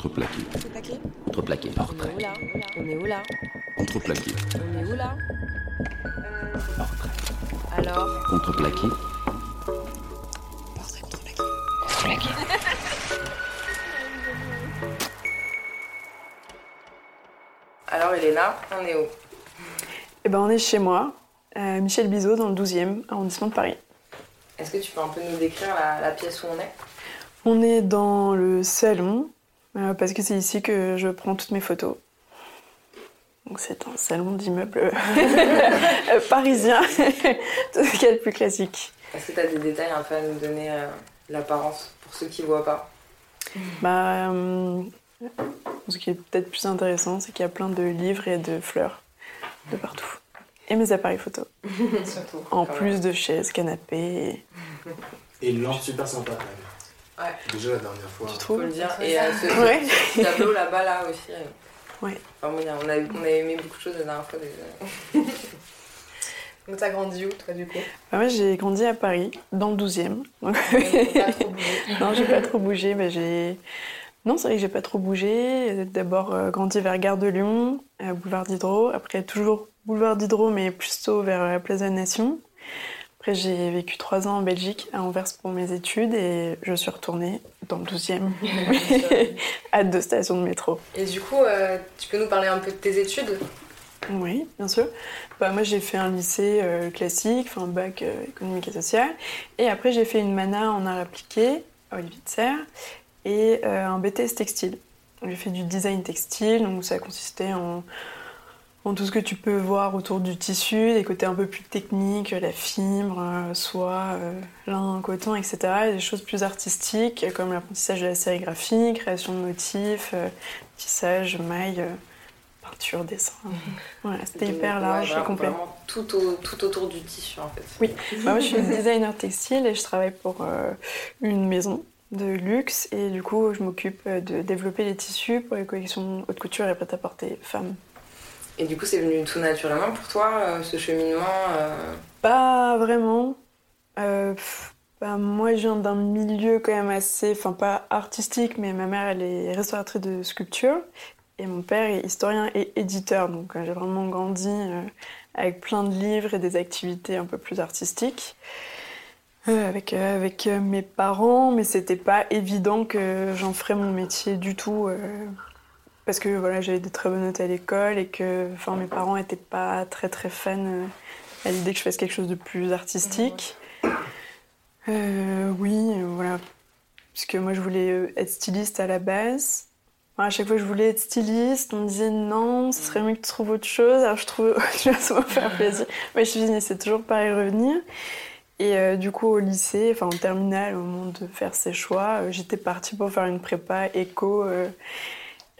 Contreplaqué. Contreplaqué Contreplaqué. On est où là On est où là? Contreplaqué. On est où là? Portrait. Alors? Contreplaqué. Portrait contreplaqué. Alors Elena, on est où? Eh ben, on est chez moi, à Michel Bizot, dans le 12e arrondissement de Paris. Est-ce que tu peux un peu nous décrire la, la pièce où on est? On est dans le salon, euh, parce que c'est ici que je prends toutes mes photos. Donc c'est un salon d'immeuble euh, parisien, tout ce qu'il y a de plus classique. Est-ce que tu as des détails un peu à nous donner euh, l'apparence pour ceux qui voient pas? Bah, euh, ce qui est peut-être plus intéressant, c'est qu'il y a plein de livres et de fleurs de partout. Et mes appareils photo. Surtout. En plus de chaises, canapés. et- Et une lampe super sympa quand même. Ouais. Déjà la dernière fois. Tu Faut trouves le dire. Et euh, ce, Ouais. ce tableau là-bas là aussi. euh, Ouais. Enfin, bon, on, a, on a aimé beaucoup de choses la dernière fois déjà. Donc t'as grandi où toi du coup? Bah, moi, j'ai grandi à Paris, dans le 12e. Donc, Pas trop bougé. non, j'ai pas trop bougé. mais j'ai... Non, c'est vrai que j'ai pas trop bougé. D'abord euh, grandi vers Gare de Lyon, à Boulevard Diderot. Après, toujours Boulevard Diderot, mais plutôt vers la Place de la Nation. Après, j'ai vécu trois ans en Belgique, à Anvers pour mes études, et je suis retournée dans le 12e, à deux stations de métro. Et du coup, euh, tu peux nous parler un peu de tes études? Oui, bien sûr. Bah, moi, j'ai fait un lycée euh, classique, enfin bac euh, économique et social. Et après, j'ai fait une mana en art appliqué à Olivier de Serre et euh, un BTS textile. J'ai fait du design textile, donc ça consistait en, tout ce que tu peux voir autour du tissu, des côtés un peu plus techniques, la fibre, euh, soie, euh, lin, coton, etc. Et des choses plus artistiques, comme l'apprentissage de la sérigraphie, création de motifs, euh, tissage, maille, peinture, dessin. Voilà, c'était hyper Ouais, large et complet. Vraiment tout, au- tout autour du tissu en fait. Oui. Bah, moi, je suis designer textile et je travaille pour euh, une maison de luxe et du coup, je m'occupe de développer les tissus pour les collections haute couture et prêt-à-porter femmes. Et du coup, c'est venu tout naturellement pour toi, euh, ce cheminement euh, Pas vraiment. Euh, bah, moi, je viens d'un milieu quand même assez, enfin pas artistique, mais ma mère, elle est restauratrice de sculpture et mon père est historien et éditeur. Donc, j'ai vraiment grandi avec plein de livres et des activités un peu plus artistiques. Avec, avec mes parents, mais c'était pas évident que j'en ferais mon métier du tout. Parce que voilà, j'avais des très bonnes notes à l'école et que enfin, mes parents n'étaient pas très très fans euh, à l'idée que je fasse quelque chose de plus artistique. Euh, oui, voilà. Puisque moi je voulais euh, être styliste à la base. Enfin, à chaque fois que je voulais être styliste, on me disait non, ce serait mieux que tu trouves autre chose. Alors je trouvais autre chose pour faire plaisir. Mais je finissais toujours par y revenir. Et du coup, au lycée, enfin en terminale, au moment de faire ses choix, j'étais partie pour faire une prépa éco.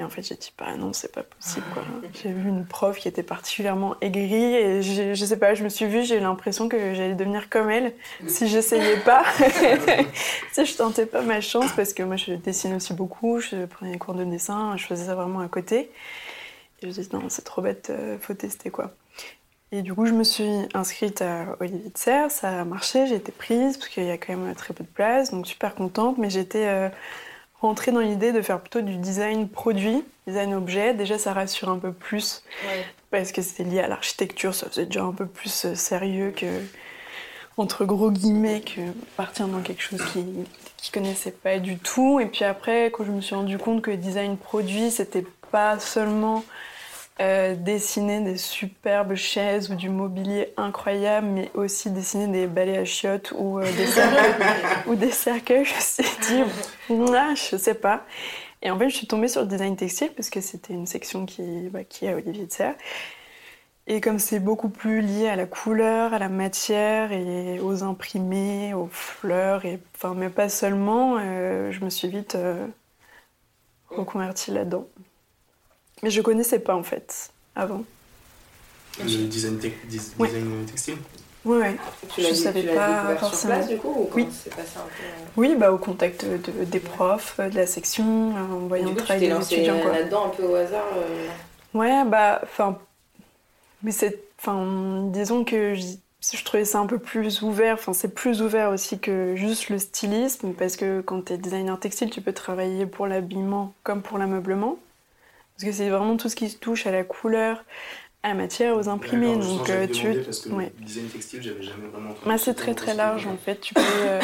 Et en fait, j'ai dit, bah non, c'est pas possible. quoi. J'ai vu une prof qui était particulièrement aigrie et j'ai- je sais pas, je me suis vue, j'ai eu l'impression que j'allais devenir comme elle si j'essayais pas. si je tentais pas ma chance parce que moi, je dessine aussi beaucoup, je prenais des cours de dessin, je faisais ça vraiment à côté. Et je me suis dit, non, c'est trop bête, euh, faut tester quoi. Et du coup, je me suis inscrite à Olivier de Serre, ça a marché, j'ai été prise parce qu'il y a quand même très peu de place, donc super contente, mais j'étais euh, rentrée dans l'idée de faire plutôt du design produit, design objet. Déjà, ça rassure un peu plus parce que c'était lié à l'architecture, ça faisait déjà un peu plus euh, sérieux que, entre gros guillemets, que partir dans quelque chose qui qui connaissait pas du tout. Et puis après, quand je me suis rendu compte que design produit, c'était pas seulement euh, dessiner des superbes chaises ou du mobilier incroyable, mais aussi dessiner des balais à chiottes ou, euh, des, cercueils, ou des cercueils. Je me suis dit, ah, je sais pas. Et en fait, je suis tombée sur le design textile parce que c'était une section qui, bah, qui est à Olivier de Serre. Et comme c'est beaucoup plus lié à la couleur, à la matière et aux imprimés, aux fleurs, et, enfin, mais pas seulement, euh, je me suis vite reconvertie là-dedans. Mais je connaissais pas en fait avant. Le design, tec- dis- Ouais. design textile Ouais, ouais. Tu l'as Je dé- savais tu pas découvert sur forcément. place du coup ou Oui. comment c'est passé un peu euh Oui, bah, au contact de, des profs, de la section, euh, en voyant le tu travail des étudiants. Quoi. là-dedans un peu au hasard euh, Ouais, bah, enfin, mais c'est, enfin, disons que je trouvais ça un peu plus ouvert. Enfin, c'est plus ouvert aussi que juste le stylisme, parce que quand tu es designer textile, tu peux travailler pour l'habillement comme pour l'ameublement. Parce que c'est vraiment tout ce qui se touche à la couleur, à la matière, aux imprimés. Donc, euh, tu. parce que ouais. le design textile, j'avais jamais vraiment. Bah, c'est ce très très large en fait. Tu peux euh,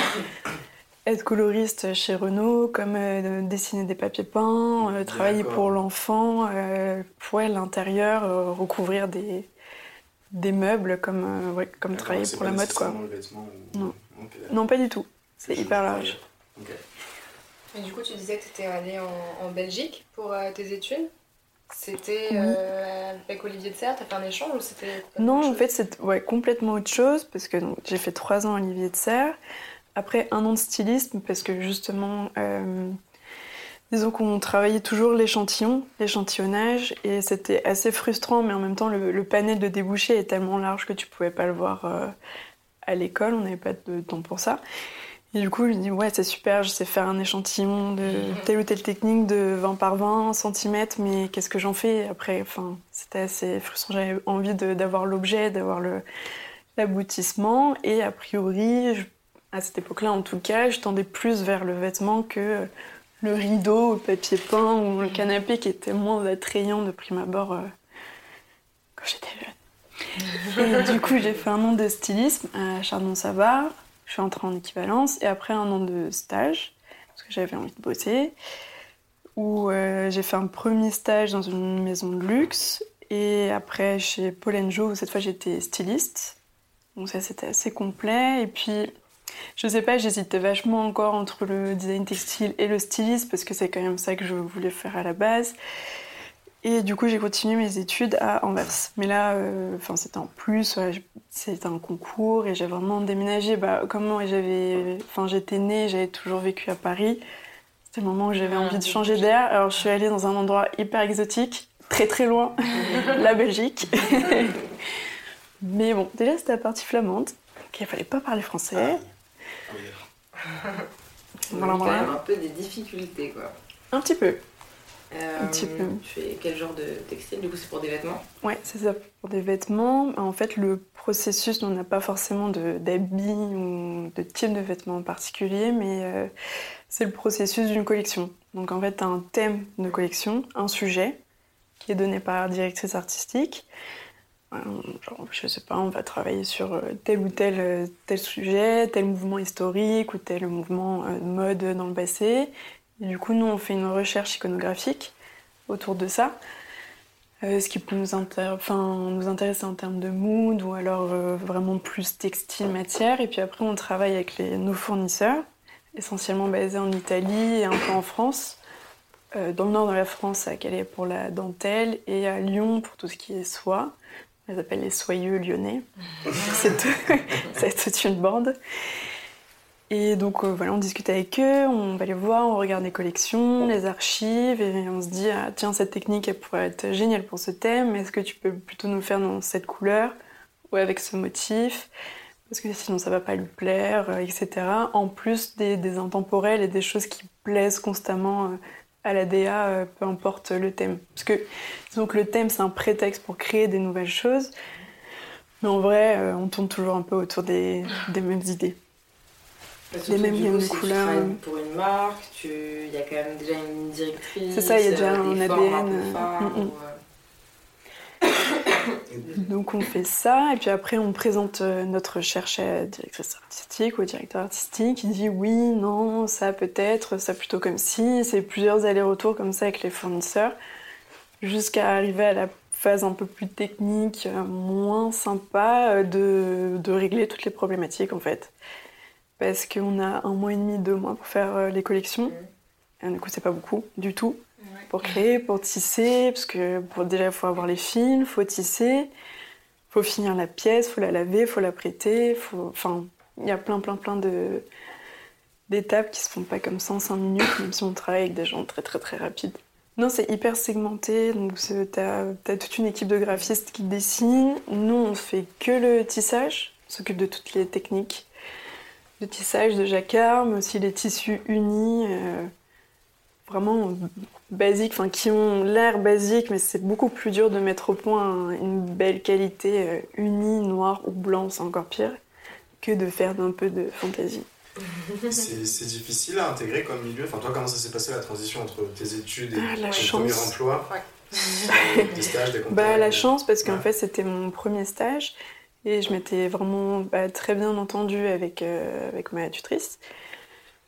être coloriste chez Renault, comme euh, dessiner des papiers peints, euh, travailler pour l'enfant, euh, pour ouais, l'intérieur, euh, recouvrir des, des meubles, comme, euh, ouais, comme travailler pour la mode quoi. nécessairement le vêtement ou- Non. Ok, d'accord. Non, pas du tout. C'est hyper large. Et du coup, tu disais que tu étais allée en, en Belgique pour euh, tes études? C'était Oui. euh, avec Olivier de Serre, t'as fait un échange ou c'était Non, en fait, c'est ouais, complètement autre chose, parce que donc, j'ai fait trois ans à Olivier de Serre, après un an de stylisme, parce que justement, euh, disons qu'on travaillait toujours l'échantillon, l'échantillonnage, et c'était assez frustrant, mais en même temps, le, le panel de débouchés est tellement large que tu pouvais pas le voir euh, à l'école, on n'avait pas de temps pour ça. Et du coup, je me dis, ouais, c'est super, je sais faire un échantillon de telle ou telle technique de 20 par 20 cm, mais qu'est-ce que j'en fais après? Enfin, C'était assez frustrant, j'avais envie d'avoir l'objet, d'avoir l'aboutissement, et a priori, à cette époque-là en tout cas, je tendais plus vers le vêtement que le rideau, le papier peint ou le canapé qui était moins attrayant de prime abord euh, quand j'étais jeune. Et du coup, j'ai fait un an de stylisme à Chardon-Savard. Je suis entrée en équivalence et après un an de stage, parce que j'avais envie de bosser, où euh, j'ai fait un premier stage dans une maison de luxe et après chez Paul Jo, où cette fois j'étais styliste. Donc ça, c'était assez complet. Et puis, je sais pas, j'hésitais vachement encore entre le design textile et le stylisme, parce que c'est quand même ça que je voulais faire à la base. Et du coup, j'ai continué mes études à Anvers. Mais là, euh, enfin, c'était en plus, ouais, c'était un concours et j'ai vraiment déménagé. Bah, comme moi, j'avais, enfin, j'étais née, j'avais toujours vécu à Paris. C'était le moment où j'avais Ah, envie de changer d'air. Alors, je suis allée dans un endroit hyper exotique, très très loin, la Belgique. Mais bon, déjà, c'était la partie flamande, qu'il fallait pas parler français. Ah. Voilà, voilà. un peu des difficultés quoi. Un petit peu. Euh, Un petit peu. Tu fais quel genre de textile Du coup, c'est pour des vêtements? Ouais, c'est ça. Pour des vêtements, en fait, le processus, on n'a pas forcément de- d'habits ou de type de vêtements en particulier, mais euh, c'est le processus d'une collection. Donc, en fait, tu as un thème de collection, un sujet, qui est donné par la directrice artistique. Euh, Genre, je sais pas, on va travailler sur tel ou tel, tel sujet, tel mouvement historique ou tel mouvement de mode dans le passé. Et du coup, nous, on fait une recherche iconographique autour de ça. Euh, ce qui peut nous, intéresser en termes de mood ou alors euh, vraiment plus textile, matière. Et puis après, on travaille avec les, nos fournisseurs, essentiellement basés en Italie et un peu en France. Euh, dans le nord de la France, à Calais pour la dentelle et à Lyon pour tout ce qui est soie. On les appelle les soyeux lyonnais. c'est toute une bande. Et donc euh, voilà, on discute avec eux, on va les voir, on regarde les collections, les archives, et on se dit ah, tiens cette technique elle pourrait être géniale pour ce thème. Est-ce que tu peux plutôt nous faire dans cette couleur ou avec ce motif? Parce que sinon ça va pas lui plaire, euh, etc. En plus des, intemporels et des choses qui plaisent constamment euh, à la DA, euh, peu importe le thème. Parce que donc le thème c'est un prétexte pour créer des nouvelles choses, mais en vrai on tourne toujours un peu autour des mêmes idées. Parce Les que mêmes gammes de couleurs. pour une marque, tu... il y a quand même déjà une directrice. C'est ça, il y a déjà euh, un ADN, phares, mm, mm. euh, Donc on fait ça, et puis après on présente euh, notre recherche à la directrice artistique ou au directeur artistique qui dit oui, non, ça peut-être, ça plutôt comme si. C'est plusieurs allers-retours comme ça avec les fournisseurs, jusqu'à arriver à la phase un peu plus technique, euh, moins sympa, euh, de, de régler toutes les problématiques en fait. Parce qu'on a un mois et demi, deux mois pour faire euh, les collections. Et du coup, c'est pas beaucoup du tout pour créer, pour tisser, parce que pour, déjà, il faut avoir les fils, il faut tisser, faut finir la pièce, faut la laver, faut la prêter, faut... Enfin, il y a plein, plein, plein de d'étapes qui se font pas comme ça en 5 minutes, même si on travaille avec des gens très, très, très rapides. Non, c'est hyper segmenté, donc t'as as toute une équipe de graphistes qui dessinent. Nous, on fait que le tissage, on s'occupe de toutes les techniques de tissage, de jacquard, mais aussi les tissus unis. euh, vraiment basiques, enfin qui ont l'air basiques, mais c'est beaucoup plus dur de mettre au point une belle qualité euh, unie, noir ou blanc, c'est encore pire, que de faire un peu de fantaisie. C'est difficile à intégrer comme milieu. Enfin, toi, comment ça s'est passé la transition entre tes études et Ah, ton chance. premier emploi Des stages, des Bah, la chance, parce qu'en Ouais. fait, c'était mon premier stage et je m'étais vraiment bah, très bien entendue avec, euh, avec ma tutrice.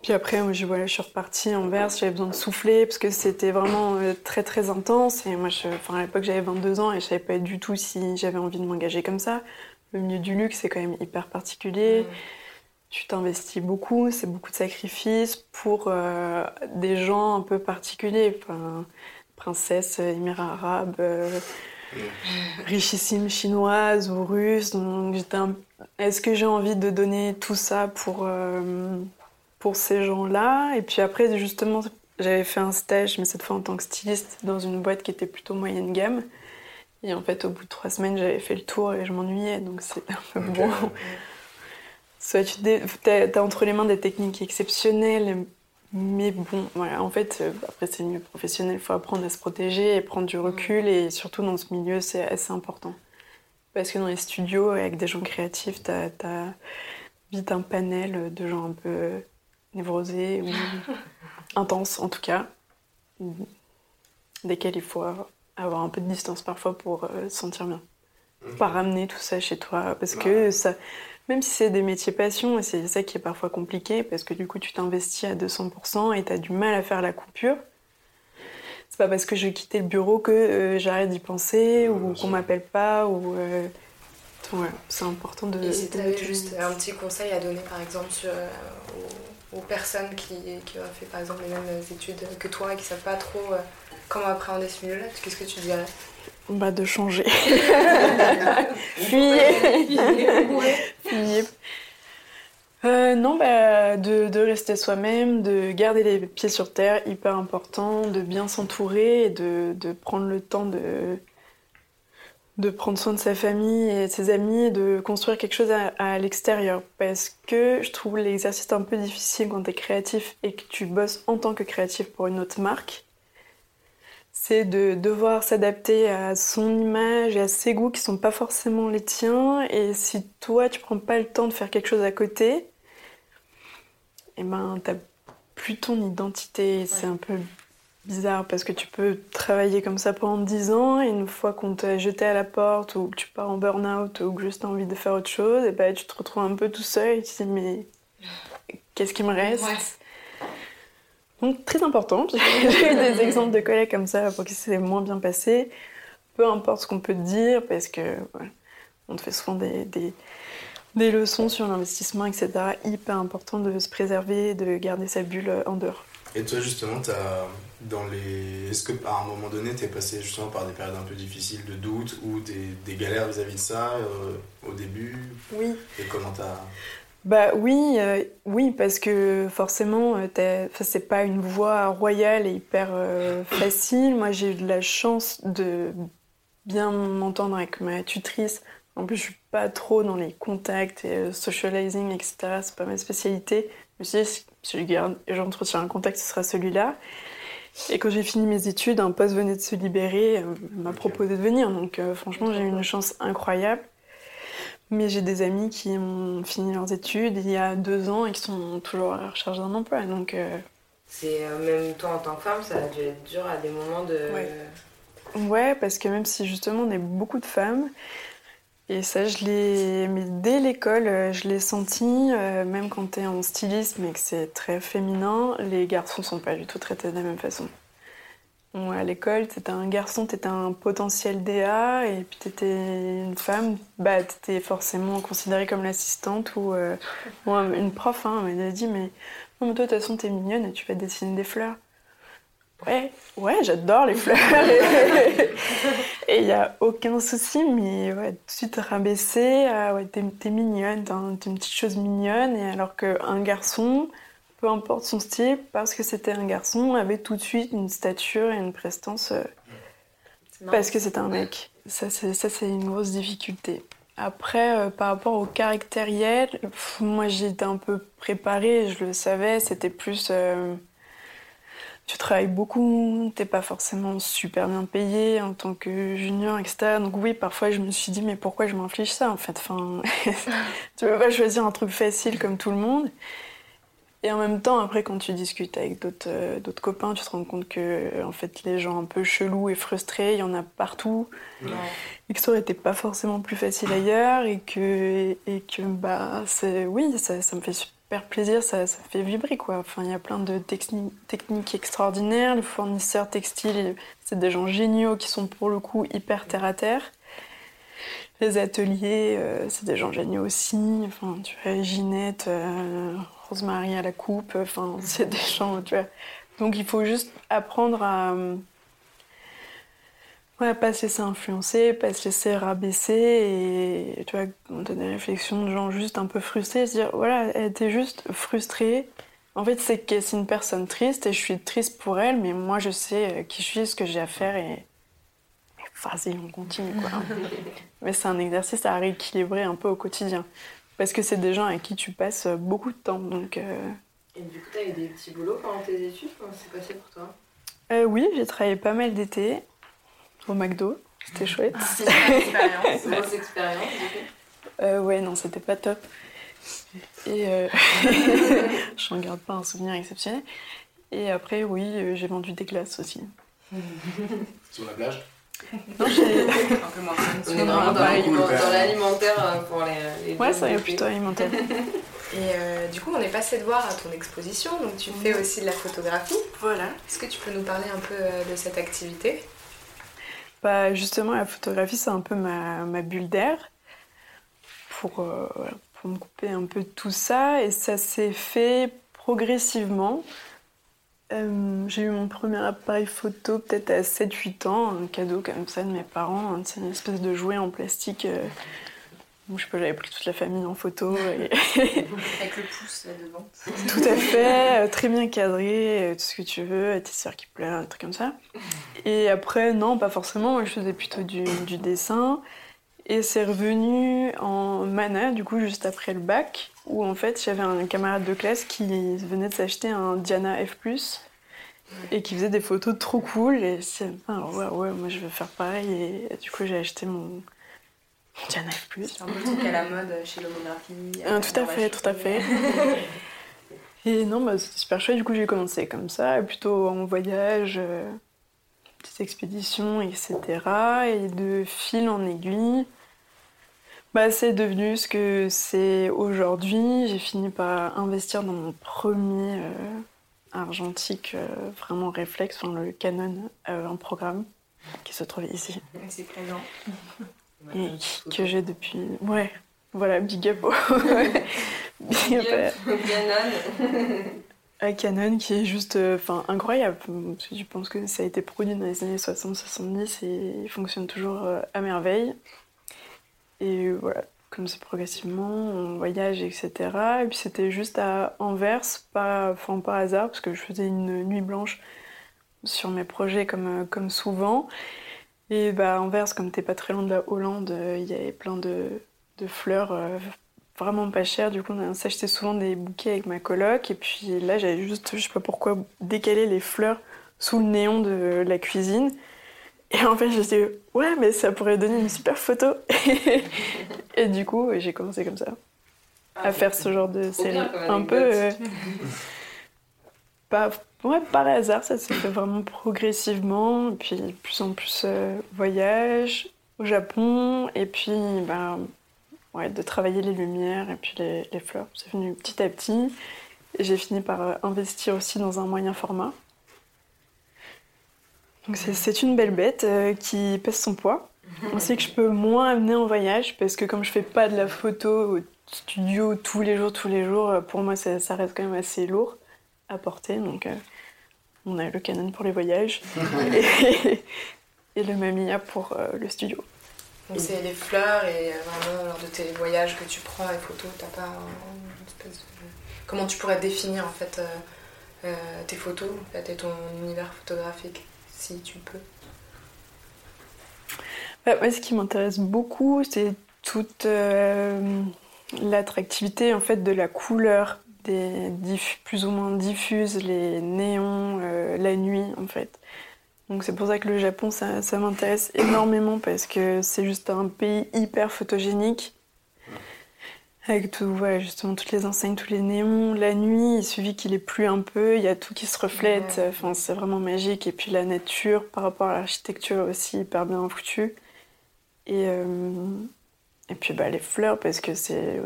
Puis après, moi, je, voilà, je suis repartie en verse, j'avais besoin de souffler parce que c'était vraiment euh, très très intense. Et moi, je, à l'époque, j'avais 22 ans et je savais pas du tout si j'avais envie de m'engager comme ça. Le milieu du luxe, c'est quand même hyper particulier. Tu t'investis beaucoup, c'est beaucoup de sacrifices pour euh, des gens un peu particuliers. Enfin, princesse, Émirats arabes, euh, richissime chinoise ou russe. Donc j'étais un- Est-ce que j'ai envie de donner tout ça pour, euh, pour ces gens-là? Et puis après, justement, j'avais fait un stage, mais cette fois en tant que styliste, dans une boîte qui était plutôt moyenne gamme. Et en fait, au bout de trois semaines, j'avais fait le tour et je m'ennuyais, donc c'était un peu bon. Soit tu dé- t'as entre les mains des techniques exceptionnelles, mais bon, voilà, en fait, euh, après c'est le milieu professionnel, il faut apprendre à se protéger et prendre du recul, et surtout dans ce milieu, c'est assez important. Parce que dans les studios, avec des gens créatifs, t'as, t'as vite un panel de gens un peu névrosés ou intenses en tout cas, desquels il faut avoir un peu de distance parfois pour euh, se sentir bien. Pas ramener tout ça chez toi parce que ça même si c'est des métiers passion et c'est ça qui est parfois compliqué parce que du coup tu t'investis à 200% et tu as du mal à faire la coupure c'est pas parce que je vais quitter le bureau que euh, j'arrête d'y penser ou qu'on m'appelle pas ou euh, ouais, c'est important de Et si tu avais juste un petit conseil à donner, par exemple, sur, euh, aux, aux personnes qui, qui ont fait, par exemple, les mêmes études que toi et qui savent pas trop comment appréhender ce milieu-là, qu'est-ce que tu dirais? Bah, de changer fuyez Fuyez. Euh, non, bah, de, de rester soi-même, de garder les pieds sur terre, hyper important, de bien s'entourer et de, de prendre le temps de, de prendre soin de sa famille et de ses amis et de construire quelque chose à, à l'extérieur. Parce que je trouve l'exercice un peu difficile quand tu es créatif et que tu bosses en tant que créatif pour une autre marque. C'est de devoir s'adapter à son image et à ses goûts qui sont pas forcément les tiens. Et si toi, tu prends pas le temps de faire quelque chose à côté, eh ben, t'as plus ton identité. C'est un peu bizarre parce que tu peux travailler comme ça pendant 10 ans et une fois qu'on t'a jeté à la porte ou que tu pars en burn-out ou que juste t'as envie de faire autre chose, et ben, tu te retrouves un peu tout seul et tu te dis mais qu'est-ce qui me reste? Ouais. Donc très important, j'ai eu des exemples de collègues comme ça pour qui c'est moins bien passé. Peu importe ce qu'on peut te dire, parce que on te fait souvent des, des, des leçons sur l'investissement, etc. Hyper important de se préserver, de garder sa bulle en dehors. Et toi, justement, t'as dans les. Est-ce que à un moment donné, t'es passé justement par des périodes un peu difficiles de doute ou des, des galères vis-à-vis de ça euh, au début? Oui. Et comment t'as. Bah oui, euh, oui, parce que forcément, euh, c'est pas une voie royale et hyper euh, facile. Moi, j'ai eu de la chance de bien m'entendre avec ma tutrice. En plus, je suis pas trop dans les contacts et socializing, etc. C'est pas ma spécialité. Suis dit, si je garde, j'entre sur un contact, ce sera celui-là. Et quand j'ai fini mes études, un poste venait de se libérer, m'a proposé de venir. Donc, franchement, j'ai eu une chance incroyable. Mais j'ai des amis qui ont fini leurs études il y a deux ans et qui sont toujours à la recherche d'un emploi. Donc, euh, C'est euh, même toi en tant que femme, ça a dû être dur à des moments de. Ouais. ouais, parce que même si justement on est beaucoup de femmes, et ça, je l'ai. Mais dès l'école, euh, je l'ai senti, euh, même quand tu es en stylisme et que c'est très féminin, les garçons sont pas du tout traités de la même façon. À l'école, t'étais un garçon, t'étais un potentiel DA, et puis t'étais une femme, bah t'étais forcément considérée comme l'assistante ou euh, une prof, hein, elle m'a dit mais mais toi de toute façon t'es mignonne et tu vas dessiner des fleurs. Ouais, ouais, j'adore les fleurs. et il y a aucun souci, mais ouais, tout de suite rabaisser, ah ouais, t'es, mignonne, t'es une petite chose mignonne, et alors qu'un garçon, peu importe son style, parce que c'était un garçon, avait tout de suite une stature et une prestance euh, parce que c'était un mec. Ça, c'est, ça, c'est une grosse difficulté. Après, euh, par rapport au caractériel, pff, moi j'étais un peu préparée, je le savais, c'était plus. euh, tu travailles beaucoup, t'es pas forcément super bien payé en tant que junior, etc. Donc oui, parfois je me suis dit mais pourquoi je m'inflige ça en fait? Enfin, Tu veux pas choisir un truc facile comme tout le monde. Et en même temps, après, quand tu discutes avec d'autres euh, copains, tu te rends compte que en fait, les gens un peu chelous et frustrés, il y en a partout. Et que ça aurait été pas forcément plus facile ailleurs. Et que, et que bah, oui, ça, ça me fait super plaisir, ça, ça fait vibrer. Quoi. Enfin, il y a plein de techni- techniques extraordinaires. Les fournisseurs textiles, c'est des gens géniaux qui sont pour le coup hyper terre à terre. Les ateliers, euh, c'est des gens géniaux aussi. Enfin, tu vois, Ginette, euh, Rosemary à la coupe, enfin, c'est des gens, tu vois. Donc il faut juste apprendre à. euh, Ouais, pas se laisser influencer, pas se laisser rabaisser et tu vois, quand t'as des réflexions de gens juste un peu frustrés, se dire voilà, elle était juste frustrée. En fait, c'est que c'est une personne triste et je suis triste pour elle, mais moi je sais euh, qui je suis, ce que j'ai à faire et. et Vas-y, on continue quoi. mais c'est un exercice à rééquilibrer un peu au quotidien. Parce que c'est des gens avec qui tu passes beaucoup de temps. Donc, euh, Et du coup, t'as eu des petits boulots pendant tes études? Comment ça s'est passé pour toi? Euh, oui, j'ai travaillé pas mal d'été au McDo. C'était chouette. C'est une expérience, grosse expérience du coup. Euh, ouais, non, c'était pas top. Et euh... je n'en garde pas un souvenir exceptionnel. Et après, oui, euh, j'ai vendu des glaces aussi. Sur la plage? Non, j'ai- Un peu moins fun. On est vraiment dans l'alimentaire euh, pour les, les Ouais, ça est côtés. plutôt alimentaire. Et euh, du coup, on est passé de voir à ton exposition, donc tu fais aussi de la photographie. Voilà. Est-ce que tu peux nous parler un peu euh, de cette activité? Bah, justement, la photographie, c'est un peu ma, ma bulle d'air pour, euh, pour me couper un peu de tout ça. Et ça s'est fait progressivement. Euh, j'ai eu mon premier appareil photo peut-être à 7-8 ans, un cadeau comme ça de mes parents. hein, C'est une espèce de jouet en plastique. euh, où je sais pas, j'avais pris toute la famille en photo. Et... Avec le pouce là devant. Tout à fait, euh, très bien cadré, euh, tout ce que tu veux, tes sœurs qui pleurent, des trucs comme ça. Et après, non, pas forcément, moi je faisais plutôt du, du dessin. Et c'est revenu en mana, du coup, juste après le bac, où en fait j'avais un camarade de classe qui venait de s'acheter un Diana F, et qui faisait des photos trop cool. Et c'est, ah, ouais, ouais, moi je veux faire pareil. Et du coup, j'ai acheté mon, Diana F. C'est un peu le truc à la mode chez l'homographie. Ah, tout à fait, tout à fait. Et non, bah, c'était super chouette. Du coup, j'ai commencé comme ça, plutôt en voyage, euh, petites expéditions, etc. Et de fil en aiguille, bah, c'est devenu ce que c'est aujourd'hui. J'ai fini par investir dans mon premier euh, argentique, euh, vraiment réflexe, enfin, le Canon, euh, un programme qui se trouvait ici C'est présent. et que j'ai depuis. Ouais, voilà, big up. au- big up Canon. à Canon qui est juste euh, incroyable. Je pense que ça a été produit dans les années 60-70 et il fonctionne toujours euh, à merveille. Et voilà, comme c'est progressivement, on voyage, etc. Et puis c'était juste à Anvers, pas, enfin, par hasard, parce que je faisais une nuit blanche sur mes projets comme, euh, comme souvent. Et bah, Anvers, comme t'es pas très loin de la Hollande, il y avait plein de, de fleurs vraiment pas chères. Du coup, on s'achetait souvent des bouquets avec ma coloc. Et puis là, j'avais juste, je sais pas pourquoi, décalé les fleurs sous le néon de la cuisine. Et en fait, je me suis dit, ouais, mais ça pourrait donner une super photo. et du coup, j'ai commencé comme ça, à faire ce genre de série. Un peu. euh, pas, ouais, par hasard, ça s'est fait vraiment progressivement. Et puis, plus en plus, euh, voyage au Japon. Et puis, bah, ouais, de travailler les lumières et puis les, les fleurs. C'est venu petit à petit. Et j'ai fini par euh, investir aussi dans un moyen format. Donc c'est- une belle bête euh, qui pèse son poids. On sait que je peux moins amener en voyage parce que comme je fais pas de la photo au studio tous les jours, tous les jours, euh, pour moi ça, ça reste quand même assez lourd à porter. Donc euh, on a le Canon pour les voyages et, et le Mamiya pour euh, le studio. C'est les fleurs et euh, vraiment lors de tes voyages que tu prends les photos, t'as pas un- une espèce de... Comment tu pourrais définir en fait euh, euh, tes photos et ton univers photographique, si tu peux? Ouais, moi, ce qui m'intéresse beaucoup, c'est toute l'attractivité en fait de la couleur des plus ou moins diffuses, les néons, la nuit en fait. Donc c'est pour ça que le Japon, ça, ça m'intéresse énormément parce que c'est juste un pays hyper photogénique. Avec tout, voilà, justement toutes les enseignes, tous les néons, la nuit, il suffit qu'il ait plu un peu, il y a tout qui se reflète, Ouais. enfin c'est vraiment magique. Et puis la nature par rapport à l'architecture aussi hyper bien foutue. Et, euh, et puis bah, les fleurs parce que c'est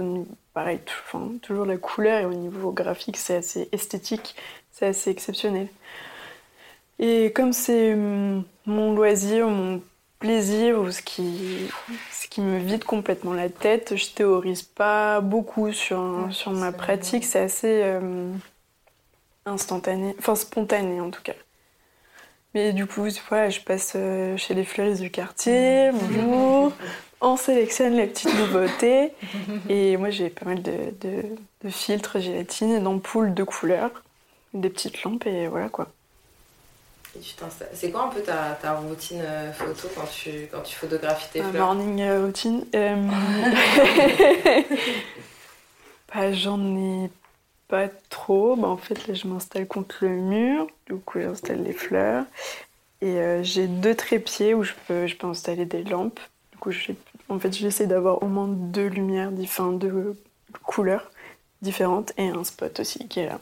pareil, tout- enfin, toujours la couleur et au niveau graphique c'est assez esthétique, c'est assez exceptionnel. Et comme c'est hum, mon loisir, mon plaisir ou ce qui, ce qui me vide complètement la tête, je théorise pas beaucoup sur, Ouais, sur ma pratique, c'est assez euh, instantané, enfin spontané en tout cas. Mais du coup, voilà, je passe euh, chez les fleuristes du quartier, bonjour, on sélectionne les petites nouveautés. Et moi, j'ai pas mal de, de, de filtres, gélatine et d'ampoules de couleurs, des petites lampes et voilà quoi. C'est quoi un peu ta, ta routine euh, photo quand tu, quand tu photographies tes fleurs morning euh, routine. euh, bah, j'en ai pas trop. Bah, en fait, là, je m'installe contre le mur. Du coup, j'installe les fleurs. Et euh, j'ai deux trépieds où je peux, je peux installer des lampes. Du coup, en fait, j'essaie d'avoir au moins deux lumières, enfin, deux couleurs différentes et un spot aussi qui est là.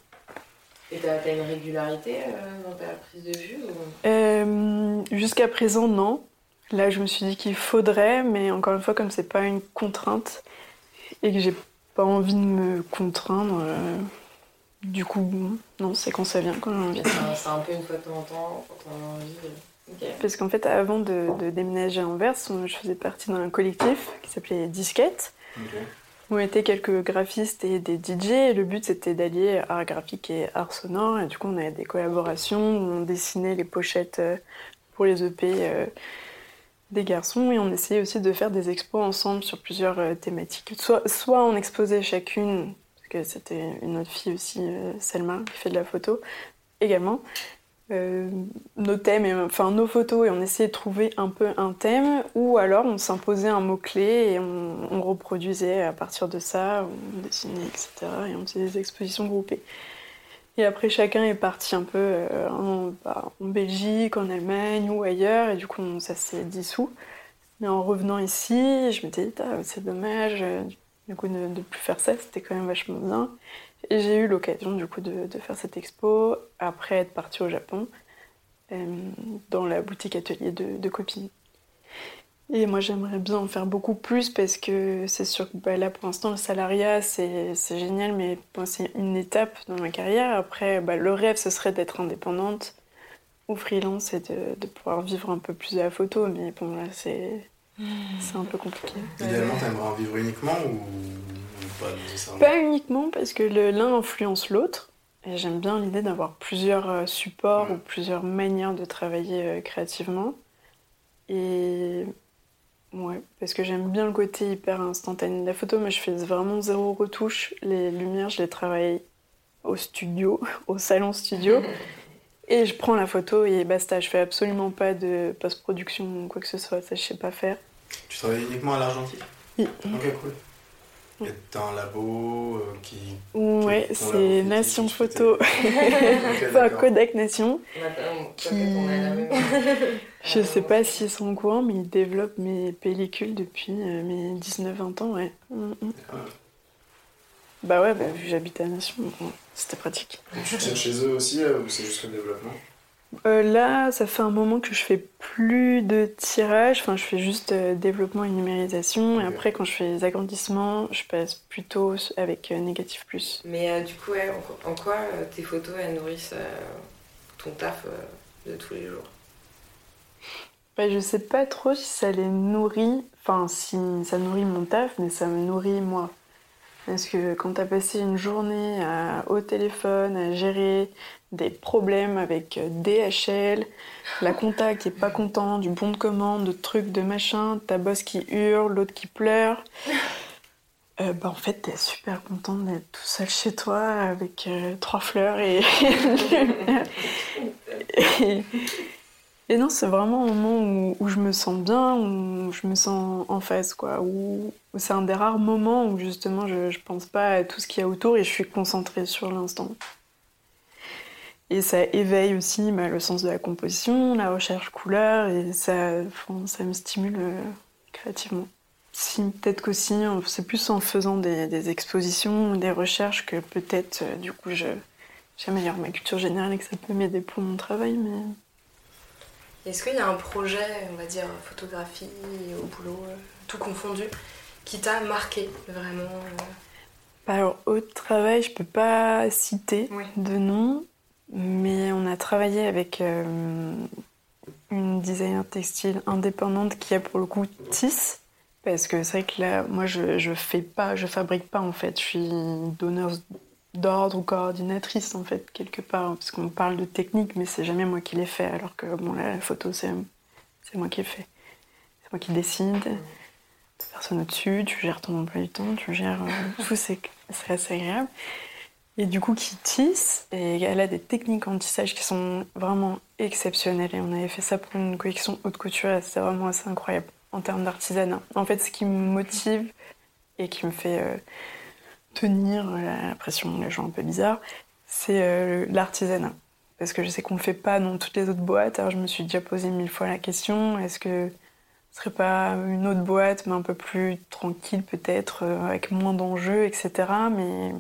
Et t'as t'as une régularité euh, dans ta prise de vue ou... Euh, Jusqu'à présent, non. Là, je me suis dit qu'il faudrait, mais encore une fois, comme c'est pas une contrainte et que j'ai pas envie de me contraindre, euh, du coup, non, c'est quand ça vient, quand j'ai envie. C'est un- C'est un peu une fois de temps en temps, quand on a envie. Parce qu'en fait, avant de, de déménager à Anvers, je faisais partie d'un collectif qui s'appelait Disquette, on était quelques graphistes et des DJ. Et le but, c'était d'allier art graphique et art sonore. Et du coup, on avait des collaborations où on dessinait les pochettes euh, pour les EP euh, des garçons. Et on essayait aussi de faire des expos ensemble sur plusieurs euh, thématiques. Soit, on exposait chacune, parce que c'était une autre fille aussi, Selma, qui fait de la photo également. Euh, nos thèmes, enfin nos photos, et on essayait de trouver un peu un thème, ou alors on s'imposait un mot-clé et on, reproduisait à partir de ça, on dessinait, etc. Et on faisait des expositions groupées. Et après, chacun est parti un peu euh, en, bah, en Belgique, en Allemagne ou ailleurs, et du coup, ça s'est dissous. Mais en revenant ici, je m'étais dit, Ah, c'est dommage, euh, du coup, de ne plus faire ça, c'était quand même vachement bien. Et j'ai eu l'occasion, du coup, de, faire cette expo après être partie au Japon, euh, dans la boutique atelier de, de copines. Et moi, j'aimerais bien en faire beaucoup plus parce que c'est sûr que bah, là, pour l'instant, le salariat, c'est génial, mais bon, c'est une étape dans ma carrière. Après, bah, le rêve, ce serait d'être indépendante ou freelance et de, de pouvoir vivre un peu plus de la photo. Mais bon, là, c'est c'est un peu compliqué. Idéalement, t'aimerais en vivre uniquement ou, pas nécessairement? Pas uniquement parce que l'un influence l'autre. Et j'aime bien l'idée d'avoir plusieurs euh, supports Ouais. ou plusieurs manières de travailler euh, créativement. Et ouais, parce que j'aime bien le côté hyper instantané de la photo, mais je fais vraiment zéro retouche. Les lumières, je les travaille au studio, au salon studio. Et je prends la photo et basta. Je fais absolument pas de post-production ou quoi que ce soit. Ça, je sais pas faire. Tu travailles uniquement à l'argentique Oui. Ok, cool. Et t'as un labo euh, qui. Ouais, c'est Nation qui- Photo. Ok, enfin. Kodak Nation. On a- on- Qui-. Je sais pas s'ils sont au courant, mais ils développent mes pellicules depuis euh, mes 19-20 ans, ouais. Mm, mm. Bah ouais, bah, vu que j'habite à Nation, bon, c'était pratique. Et tu tires chez eux aussi euh, ou c'est juste le développement? Euh, là, ça fait un moment que je fais plus de tirage, enfin je fais juste euh, développement et numérisation, et après quand je fais les agrandissements, je passe plutôt avec euh, négatif plus. Mais euh, du coup, ouais, en, quoi- en quoi euh, tes photos elles nourrissent euh, ton taf euh, de tous les jours? Bah, je sais pas trop si ça les nourrit, enfin si ça nourrit mon taf, mais ça me nourrit moi. Parce que quand t'as passé une journée à- au téléphone à gérer des problèmes avec euh, DHL, la compta qui est pas content, du bon de commande, de trucs, de machin, ta boss qui hurle, l'autre qui pleure, euh, bah en fait t'es super content d'être tout seul chez toi avec euh, trois fleurs et... et... Et non, c'est vraiment un moment où, je me sens bien, où je me sens en phase, quoi. Où, c'est un des rares moments où justement je, je pense pas à tout ce qu'il y a autour et je suis concentrée sur l'instant. Et ça éveille aussi bah, le sens de la composition, la recherche couleur, et ça, me stimule euh, créativement. Peut-être qu'aussi, euh, c'est plus en faisant des, des expositions, des recherches que peut-être, euh, du coup, je, j'améliore ma culture générale et que ça peut m'aider pour mon travail, mais... Est-ce qu'il y a un projet, on va dire, photographie au boulot, euh, tout confondu, qui t'a marqué vraiment euh, Bah Alors, au travail, je peux pas citer Oui. de nom, mais on a travaillé avec euh, une designer textile indépendante qui a pour le coup tisse. Parce que c'est vrai que là, moi, je, je fais pas, je fabrique pas en fait. Je suis donneur d'ordre ou coordinatrice en fait, quelque part. Parce qu'on parle de technique, mais c'est jamais moi qui l'ai fait. Alors que bon, la photo, c'est moi qui l'ai fait. C'est moi qui décide. Personne au-dessus, tu gères ton emploi du temps, tu gères euh, tout, c'est assez agréable. Et du coup, qui tisse, et elle a des techniques en tissage qui sont vraiment exceptionnelles. Et on avait fait ça pour une collection haute couture, et c'est vraiment assez incroyable en termes d'artisanat. En fait, ce qui me motive et qui me fait euh, tenir la pression, les gens un peu bizarres, c'est euh, l'artisanat. Parce que je sais qu'on ne le fait pas dans toutes les autres boîtes. Alors je me suis déjà posé mille fois la question est-ce que ce serait pas une autre boîte, mais un peu plus tranquille peut-être, euh, avec moins d'enjeux, etc. Mais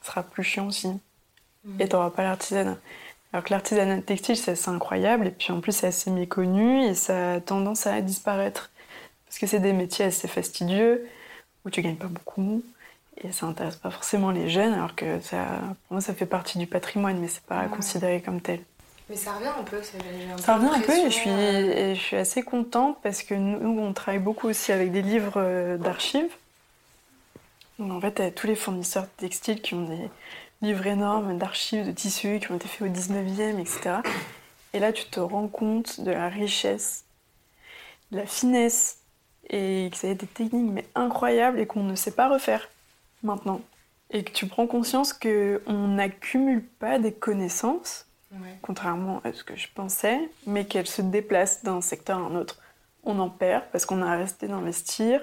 ce sera plus chiant aussi. Et t'auras pas l'artisanat. Alors que l'artisanat textile, c'est assez incroyable, et puis en plus, c'est assez méconnu, et ça a tendance à disparaître. Parce que c'est des métiers assez fastidieux, où tu gagnes pas beaucoup, et ça intéresse pas forcément les jeunes, alors que ça, pour moi, ça fait partie du patrimoine, mais c'est pas Ouais. considéré comme tel. Mais ça revient un peu, j'ai un Ça revient un peu et je suis, euh, et je suis assez contente parce que nous, on travaille beaucoup aussi avec des livres euh, d'archives. Donc en fait, tous les fournisseurs textiles qui ont des livres énormes d'archives, de tissus qui ont été faits au 19e, etc. Et là, tu te rends compte de la richesse, de la finesse, et que ça a des techniques mais incroyables et qu'on ne sait pas refaire maintenant. Et que tu prends conscience qu'on n'accumule pas des connaissances, ouais. contrairement à ce que je pensais, mais qu'elle se déplace d'un secteur à un autre. On en perd parce qu'on a arrêté d'investir.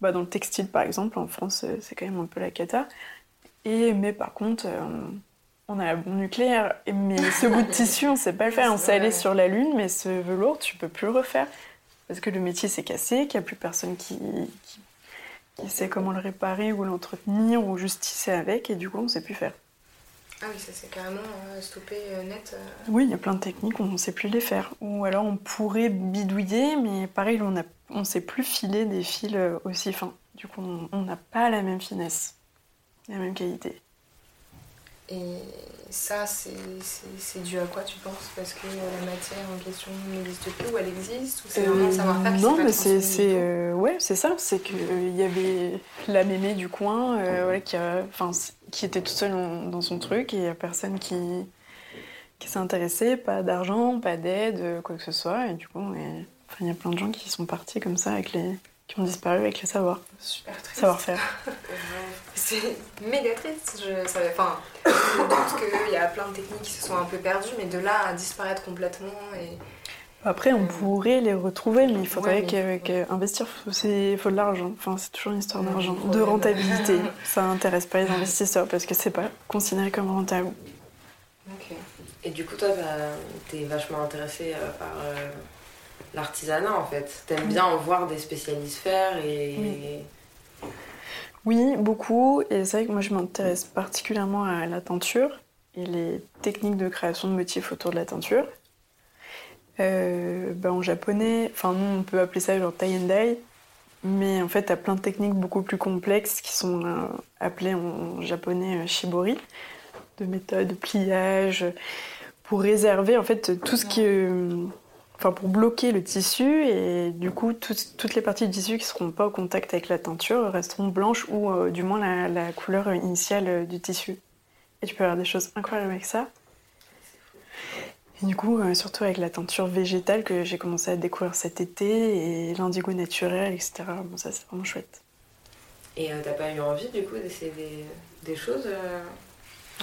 Bah, dans le textile, par exemple, en France, euh, c'est quand même un peu la cata. Et, mais par contre, euh, on a la bombe nucléaire. Et, mais ce bout de tissu, on sait pas le faire. On sait aller sur la Lune, mais ce velours, tu peux plus le refaire. Parce que le métier s'est cassé, qu'il n'y a plus personne qui, qui, qui sait comment le réparer ou l'entretenir ou juste tisser avec. Et du coup, on sait plus faire. Ah oui, ça c'est carrément euh, stoppé euh, net. euh. Oui, il y a plein de techniques, on ne sait plus les faire. Ou alors on pourrait bidouiller, mais pareil, on ne on sait plus filer des fils aussi fins. Du coup, on n'a pas la même finesse, la même qualité. Et ça, c'est dû à quoi tu penses? Parce que la matière en question n'existe plus ou elle existe Ou c'est vraiment le Euh, savoir-faire qui non, mais c'est, euh, ouais, c'est ça. C'est qu'il y avait la mémé du coin, euh, voilà, qui, a, qui était toute seule dans, dans son truc et il n'y a personne qui, qui s'est intéressé, pas d'argent, pas d'aide, euh, quoi que ce soit. Et du coup, il y a plein de gens qui sont partis comme ça, avec les, qui ont disparu avec les savoirs, Super triste. savoir-faire. C'est méga triste. Je savais, enfin, je me doute qu'il y a plein de techniques qui se sont un peu perdues, mais de là à disparaître complètement et Après, on pourrait les retrouver, mais il faudrait Ouais, mais- que- que investir, faut- de l'argent. Enfin, c'est toujours une histoire d'argent, le de rentabilité. Ça intéresse pas les investisseurs parce que c'est pas considéré comme rentable. Ok. Et du coup, toi, bah, t'es vachement intéressé euh, par euh, l'artisanat en fait. T'aimes bien en voir des spécialistes faire et. Oui, beaucoup. Et c'est vrai que moi, je m'intéresse particulièrement à la teinture et les techniques de création de motifs autour de la teinture. Euh, ben, en japonais, enfin, nous, on peut appeler ça genre tie and dye. Mais en fait, tu as plein de techniques beaucoup plus complexes qui sont euh, appelées en japonais euh, shibori, de méthodes de pliage, pour réserver en fait tout ce qui est. euh, Enfin, pour bloquer le tissu et du coup, toutes- les parties du tissu qui ne seront pas au contact avec la teinture resteront blanches ou euh, du moins la, couleur initiale euh, du tissu. Et tu peux avoir des choses incroyables avec ça. Et du coup, euh, surtout avec la teinture végétale que j'ai commencé à découvrir cet été et l'indigo naturel, etc. Bon, ça, c'est vraiment chouette. Et euh, t'as pas eu envie du coup d'essayer des, choses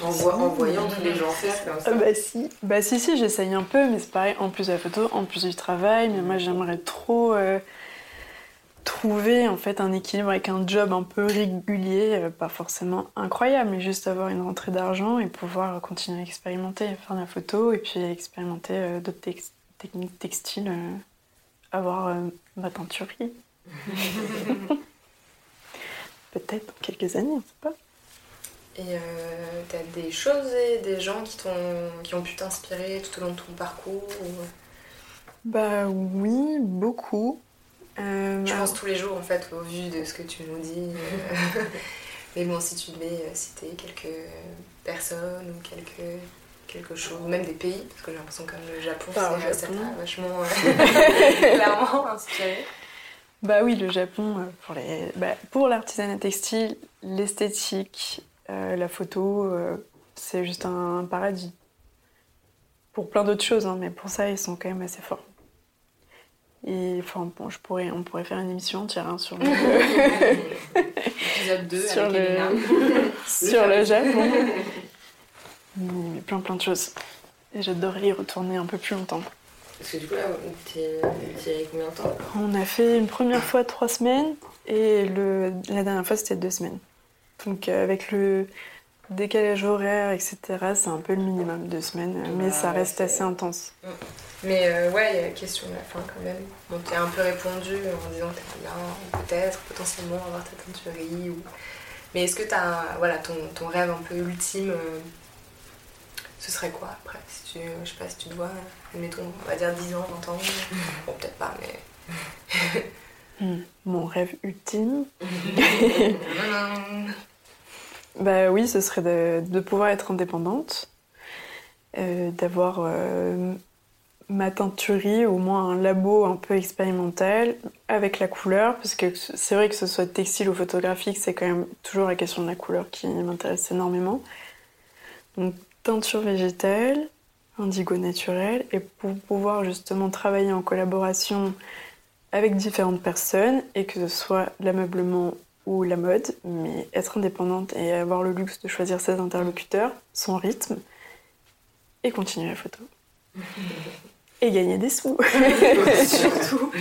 En, vo- en voyant tous les gens faire comme ça. Ah bah si, bah si, si, j'essaye un peu, mais c'est pareil, en plus de la photo, en plus du travail, mais moi j'aimerais trop euh, trouver en fait un équilibre avec un job un peu régulier, euh, pas forcément incroyable, mais juste avoir une rentrée d'argent et pouvoir continuer à expérimenter, faire de la photo et puis expérimenter euh, d'autres tex- techniques textiles, euh, avoir euh, ma teinturerie. Peut-être dans quelques années, on sait pas. Et euh, t'as des choses et des gens qui, t'ont, qui ont pu t'inspirer tout au long de ton parcours ou... Bah oui, beaucoup. Euh, Je alors- pense tous les jours en fait au vu de ce que tu nous dis. euh, Mais bon, si tu devais euh, citer quelques personnes ou quelques quelque chose, ou même des pays, parce que j'ai l'impression que le Japon, Bah, c'est- ça t'a vachement clairement inspiré. Bah oui, le Japon, pour, les, bah, pour l'artisanat textile, l'esthétique, euh, la photo, euh, c'est juste un paradis. Pour plein d'autres choses, hein, mais pour ça, ils sont quand même assez forts. Et enfin, bon, je pourrais, on pourrait faire une émission entière hein, sur le, Épisode 2 Sur le- sur le Japon. Mais plein plein de choses. Et j'adorerais y retourner un peu plus longtemps. Parce que du coup, là, t'es allé combien de temps? On a fait une première fois trois semaines et le, la dernière fois c'était deux semaines. Donc euh, avec le décalage horaire, etc., c'est un peu le minimum deux semaines, mais Bah, ça reste assez intense. Mais euh, ouais, il y a la question de la fin quand même. Bon, tu as un peu répondu en disant que t'aimerais bien, peut-être, potentiellement avoir ta teinturerie. Ou... Mais est-ce que tu as voilà, ton, ton rêve un peu ultime euh, Ce serait quoi après si tu, Je sais pas si tu dois, admettons, on va dire 10 ans, 20 ans. Bon, peut-être pas, mais. Hmm. Mon rêve ultime, bah oui, ce serait de, de pouvoir être indépendante, euh, d'avoir euh, ma teinturerie, au moins un labo un peu expérimental avec la couleur, parce que c'est vrai que ce soit textile ou photographique, c'est quand même toujours la question de la couleur qui m'intéresse énormément. Donc teinture végétale, indigo naturel, et pour pouvoir justement travailler en collaboration avec différentes personnes, et que ce soit l'ameublement ou la mode, mais être indépendante et avoir le luxe de choisir ses interlocuteurs, son rythme, et continuer la photo. Et gagner des sous. Surtout.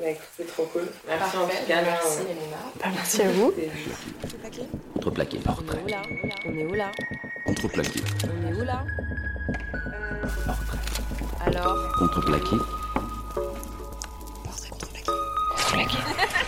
Bah, c'est trop cool. Merci en tout cas. merci Elena. Bah, merci à vous. Contreplaqué. On est où là? On est où là? Contreplaqué. On est où là? Hors Alors Contreplaqué. Fleck.